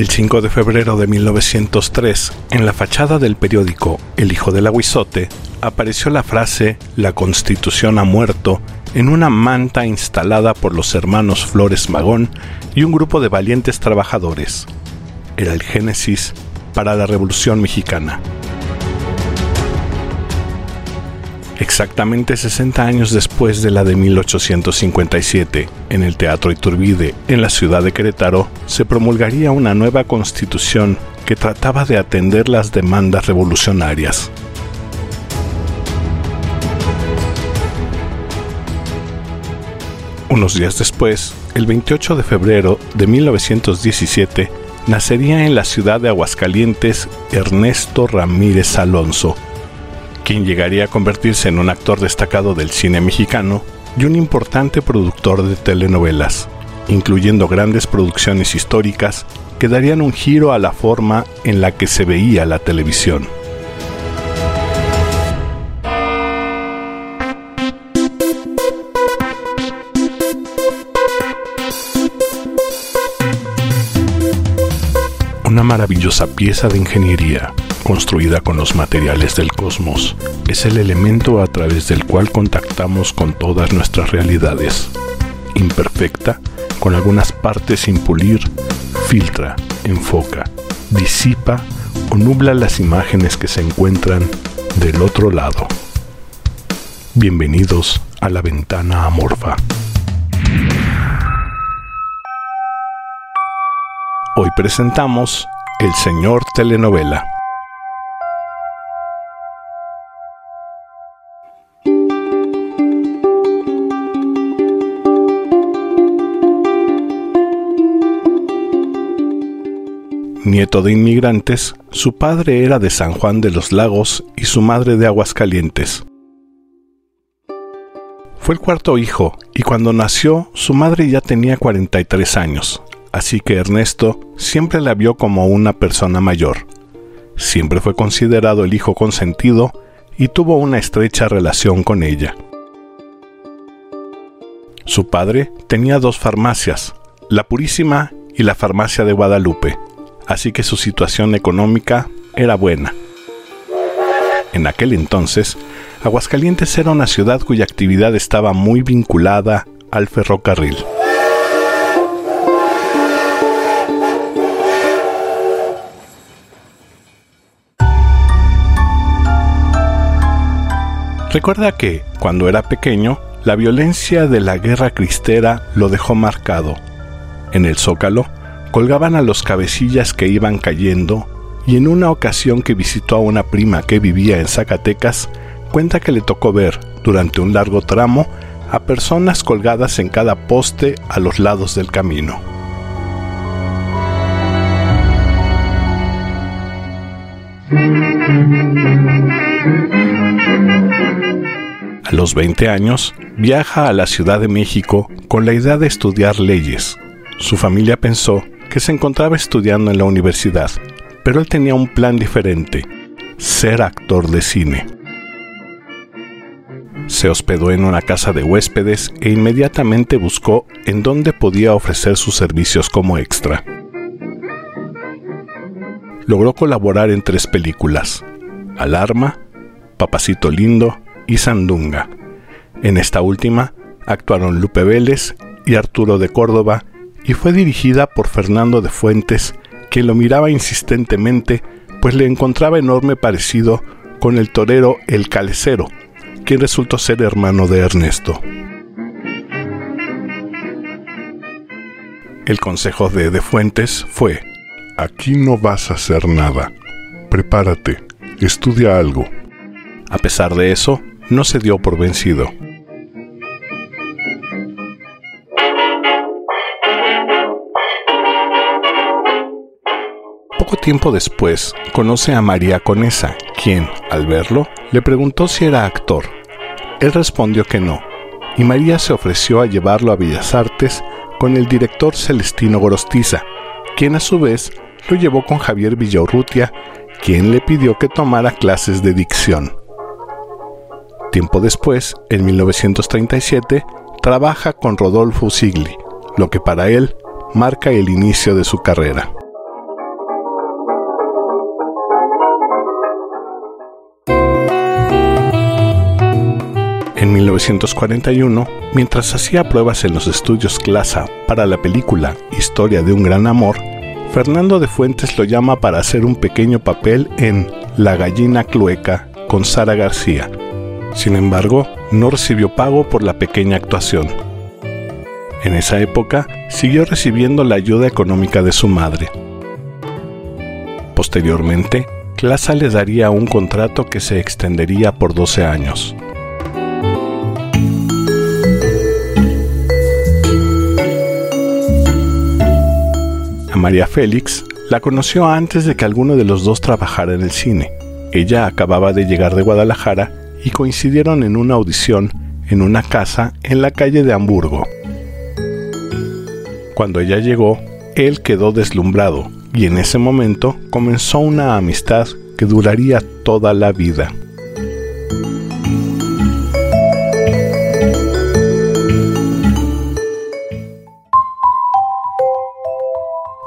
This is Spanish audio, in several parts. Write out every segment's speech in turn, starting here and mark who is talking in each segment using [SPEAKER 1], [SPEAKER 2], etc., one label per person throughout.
[SPEAKER 1] El 5 de febrero de 1903, en la fachada del periódico El Hijo del Aguizote, apareció la frase La Constitución ha muerto en una manta instalada por los hermanos Flores Magón y un grupo de valientes trabajadores. Era el génesis para la Revolución Mexicana. Exactamente 60 años después de la de 1857, en el Teatro Iturbide, en la ciudad de Querétaro, se promulgaría una nueva constitución que trataba de atender las demandas revolucionarias. Unos días después, el 28 de febrero de 1917, nacería en la ciudad de Aguascalientes Ernesto Ramírez Alonso, quien llegaría a convertirse en un actor destacado del cine mexicano y un importante productor de telenovelas, incluyendo grandes producciones históricas que darían un giro a la forma en la que se veía la televisión. Una maravillosa pieza de ingeniería construida con los materiales del cosmos, es el elemento a través del cual contactamos con todas nuestras realidades. Imperfecta, con algunas partes sin pulir, filtra, enfoca, disipa o nubla las imágenes que se encuentran del otro lado. Bienvenidos a la ventana amorfa. Hoy presentamos El Señor Telenovela. Nieto de inmigrantes, su padre era de San Juan de los Lagos y su madre de Aguascalientes. Fue el cuarto hijo y cuando nació su madre ya tenía 43 años, así que Ernesto siempre la vio como una persona mayor. Siempre fue considerado el hijo consentido y tuvo una estrecha relación con ella. Su padre tenía dos farmacias, la Purísima y la Farmacia de Guadalupe así que su situación económica era buena. En aquel entonces, Aguascalientes era una ciudad cuya actividad estaba muy vinculada al ferrocarril. Recuerda que, cuando era pequeño, la violencia de la guerra cristera lo dejó marcado. En el zócalo, colgaban a los cabecillas que iban cayendo y en una ocasión que visitó a una prima que vivía en Zacatecas, cuenta que le tocó ver, durante un largo tramo, a personas colgadas en cada poste a los lados del camino. A los 20 años, viaja a la Ciudad de México con la idea de estudiar leyes. Su familia pensó que se encontraba estudiando en la universidad, pero él tenía un plan diferente, ser actor de cine. Se hospedó en una casa de huéspedes e inmediatamente buscó en dónde podía ofrecer sus servicios como extra. Logró colaborar en tres películas, Alarma, Papacito Lindo y Sandunga. En esta última actuaron Lupe Vélez y Arturo de Córdoba y fue dirigida por Fernando de Fuentes, que lo miraba insistentemente, pues le encontraba enorme parecido con el torero El Calecero, quien resultó ser hermano de Ernesto. El consejo de De Fuentes fue, aquí no vas a hacer nada, prepárate, estudia algo. A pesar de eso, no se dio por vencido. Poco tiempo después, conoce a María Conesa, quien, al verlo, le preguntó si era actor. Él respondió que no, y María se ofreció a llevarlo a Bellas Artes con el director Celestino Gorostiza, quien a su vez lo llevó con Javier Villaurrutia, quien le pidió que tomara clases de dicción. Tiempo después, en 1937, trabaja con Rodolfo Sigli, lo que para él marca el inicio de su carrera. En 1941, mientras hacía pruebas en los estudios Clasa para la película Historia de un gran amor, Fernando de Fuentes lo llama para hacer un pequeño papel en La gallina clueca con Sara García. Sin embargo, no recibió pago por la pequeña actuación. En esa época, siguió recibiendo la ayuda económica de su madre. Posteriormente, Clasa le daría un contrato que se extendería por 12 años. María Félix la conoció antes de que alguno de los dos trabajara en el cine. Ella acababa de llegar de Guadalajara y coincidieron en una audición en una casa en la calle de Hamburgo. Cuando ella llegó, él quedó deslumbrado y en ese momento comenzó una amistad que duraría toda la vida.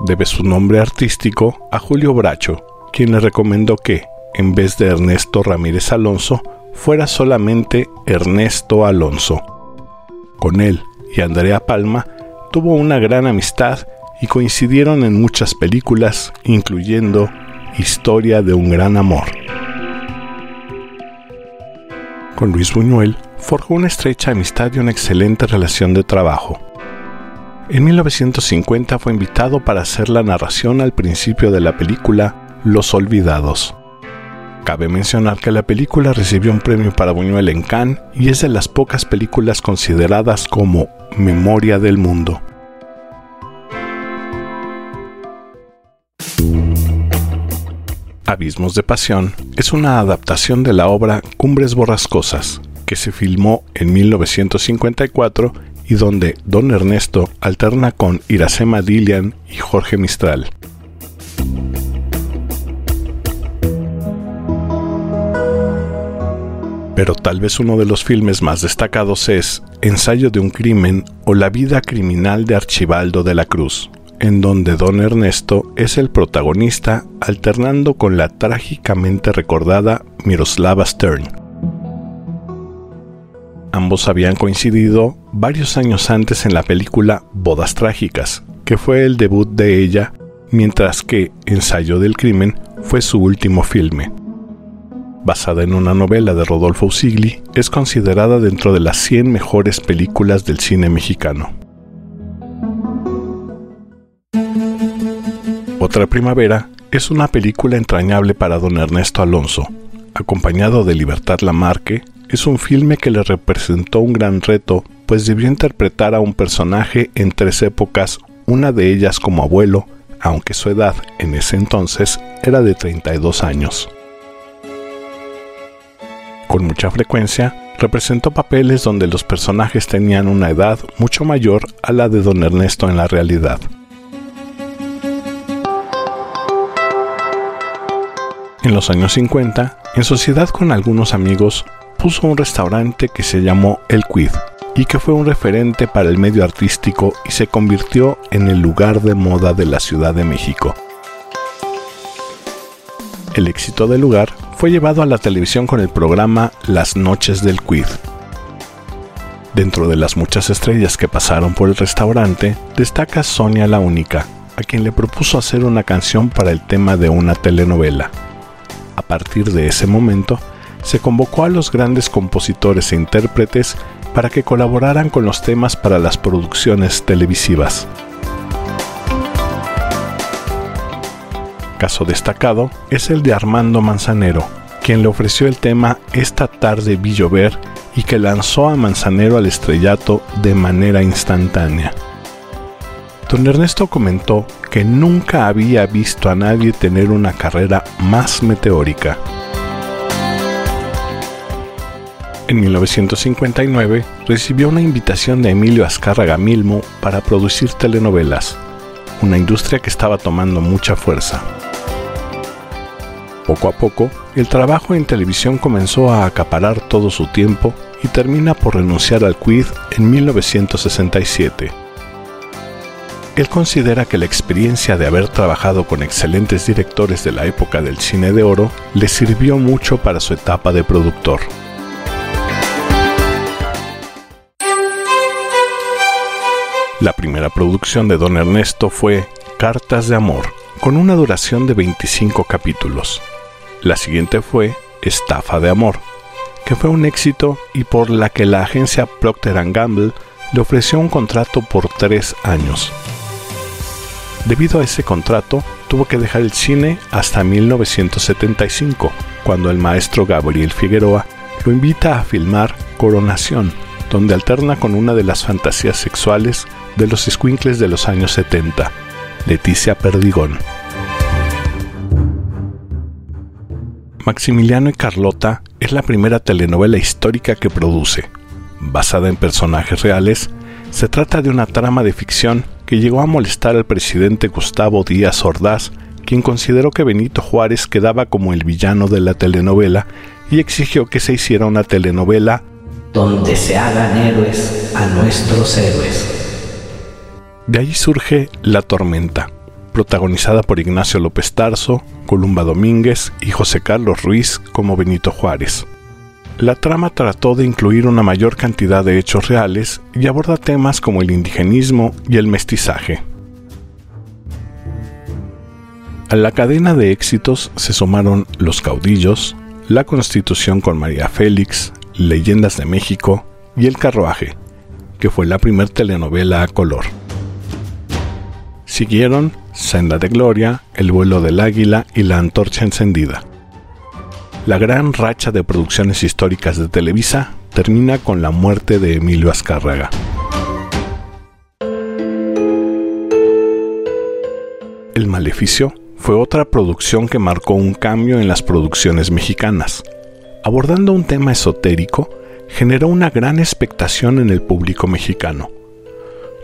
[SPEAKER 1] Debe su nombre artístico a Julio Bracho, quien le recomendó que, en vez de Ernesto Ramírez Alonso, fuera solamente Ernesto Alonso. Con él y Andrea Palma tuvo una gran amistad y coincidieron en muchas películas, incluyendo Historia de un gran amor. Con Luis Buñuel forjó una estrecha amistad y una excelente relación de trabajo. En 1950 fue invitado para hacer la narración al principio de la película Los Olvidados. Cabe mencionar que la película recibió un premio para Buñuel en Cannes y es de las pocas películas consideradas como memoria del mundo. Abismos de Pasión es una adaptación de la obra Cumbres Borrascosas, que se filmó en 1954 y donde Don Ernesto alterna con Iracema Dillian y Jorge Mistral. Pero tal vez uno de los filmes más destacados es Ensayo de un crimen o La vida criminal de Archibaldo de la Cruz, en donde Don Ernesto es el protagonista alternando con la trágicamente recordada Miroslava Stern. Ambos habían coincidido varios años antes en la película Bodas Trágicas, que fue el debut de ella, mientras que Ensayo del Crimen fue su último filme. Basada en una novela de Rodolfo Usigli, es considerada dentro de las 100 mejores películas del cine mexicano. Otra Primavera es una película entrañable para don Ernesto Alonso, acompañado de Libertad Lamarque, es un filme que le representó un gran reto, pues debió interpretar a un personaje en tres épocas, una de ellas como abuelo, aunque su edad en ese entonces era de 32 años. Con mucha frecuencia, representó papeles donde los personajes tenían una edad mucho mayor a la de don Ernesto en la realidad. En los años 50, en sociedad con algunos amigos, puso un restaurante que se llamó El Quid y que fue un referente para el medio artístico y se convirtió en el lugar de moda de la Ciudad de México. El éxito del lugar fue llevado a la televisión con el programa Las Noches del Quid. Dentro de las muchas estrellas que pasaron por el restaurante, destaca Sonia la Única, a quien le propuso hacer una canción para el tema de una telenovela. A partir de ese momento, se convocó a los grandes compositores e intérpretes para que colaboraran con los temas para las producciones televisivas. Caso destacado es el de Armando Manzanero, quien le ofreció el tema Esta tarde vi llover y que lanzó a Manzanero al estrellato de manera instantánea. Don Ernesto comentó que nunca había visto a nadie tener una carrera más meteórica. En 1959 recibió una invitación de Emilio Azcárraga Milmo para producir telenovelas, una industria que estaba tomando mucha fuerza. Poco a poco, el trabajo en televisión comenzó a acaparar todo su tiempo y termina por renunciar al Quid en 1967. Él considera que la experiencia de haber trabajado con excelentes directores de la época del cine de oro le sirvió mucho para su etapa de productor. La primera producción de don Ernesto fue Cartas de Amor, con una duración de 25 capítulos. La siguiente fue Estafa de Amor, que fue un éxito y por la que la agencia Procter ⁇ Gamble le ofreció un contrato por tres años. Debido a ese contrato, tuvo que dejar el cine hasta 1975, cuando el maestro Gabriel Figueroa lo invita a filmar Coronación, donde alterna con una de las fantasías sexuales de los squinkles de los años 70, Leticia Perdigón. Maximiliano y Carlota es la primera telenovela histórica que produce. Basada en personajes reales, se trata de una trama de ficción que llegó a molestar al presidente Gustavo Díaz Ordaz, quien consideró que Benito Juárez quedaba como el villano de la telenovela y exigió que se hiciera una telenovela
[SPEAKER 2] donde se hagan héroes a nuestros héroes.
[SPEAKER 1] De ahí surge La Tormenta, protagonizada por Ignacio López Tarso, Columba Domínguez y José Carlos Ruiz como Benito Juárez. La trama trató de incluir una mayor cantidad de hechos reales y aborda temas como el indigenismo y el mestizaje. A la cadena de éxitos se sumaron Los Caudillos, La Constitución con María Félix, Leyendas de México y El Carruaje, que fue la primer telenovela a color. Siguieron Senda de Gloria, El vuelo del águila y La antorcha encendida. La gran racha de producciones históricas de Televisa termina con la muerte de Emilio Azcárraga. El Maleficio fue otra producción que marcó un cambio en las producciones mexicanas. Abordando un tema esotérico, generó una gran expectación en el público mexicano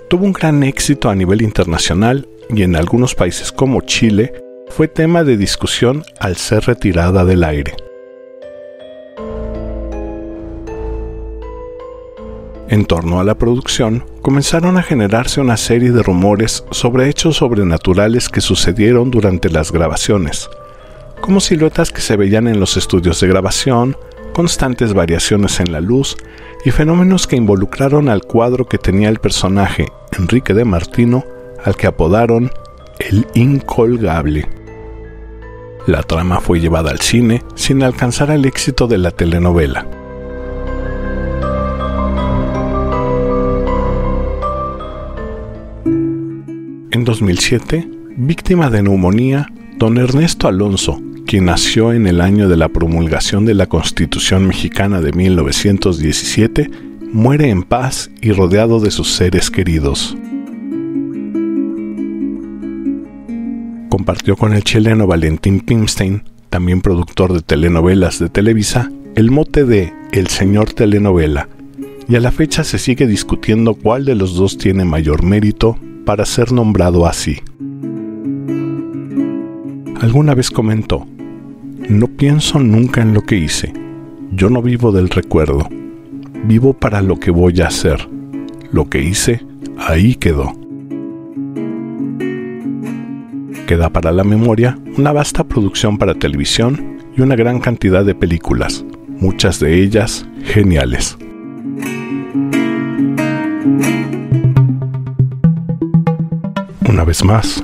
[SPEAKER 1] tuvo un gran éxito a nivel internacional y en algunos países como Chile fue tema de discusión al ser retirada del aire. En torno a la producción, comenzaron a generarse una serie de rumores sobre hechos sobrenaturales que sucedieron durante las grabaciones, como siluetas que se veían en los estudios de grabación, constantes variaciones en la luz y fenómenos que involucraron al cuadro que tenía el personaje Enrique de Martino, al que apodaron el Incolgable. La trama fue llevada al cine sin alcanzar el éxito de la telenovela. En 2007, víctima de neumonía, don Ernesto Alonso, quien nació en el año de la promulgación de la Constitución mexicana de 1917, muere en paz y rodeado de sus seres queridos. Compartió con el chileno Valentín Pimstein, también productor de telenovelas de Televisa, el mote de El Señor Telenovela, y a la fecha se sigue discutiendo cuál de los dos tiene mayor mérito para ser nombrado así. Alguna vez comentó, no pienso nunca en lo que hice. Yo no vivo del recuerdo. Vivo para lo que voy a hacer. Lo que hice, ahí quedó. Queda para la memoria una vasta producción para televisión y una gran cantidad de películas, muchas de ellas geniales. Una vez más,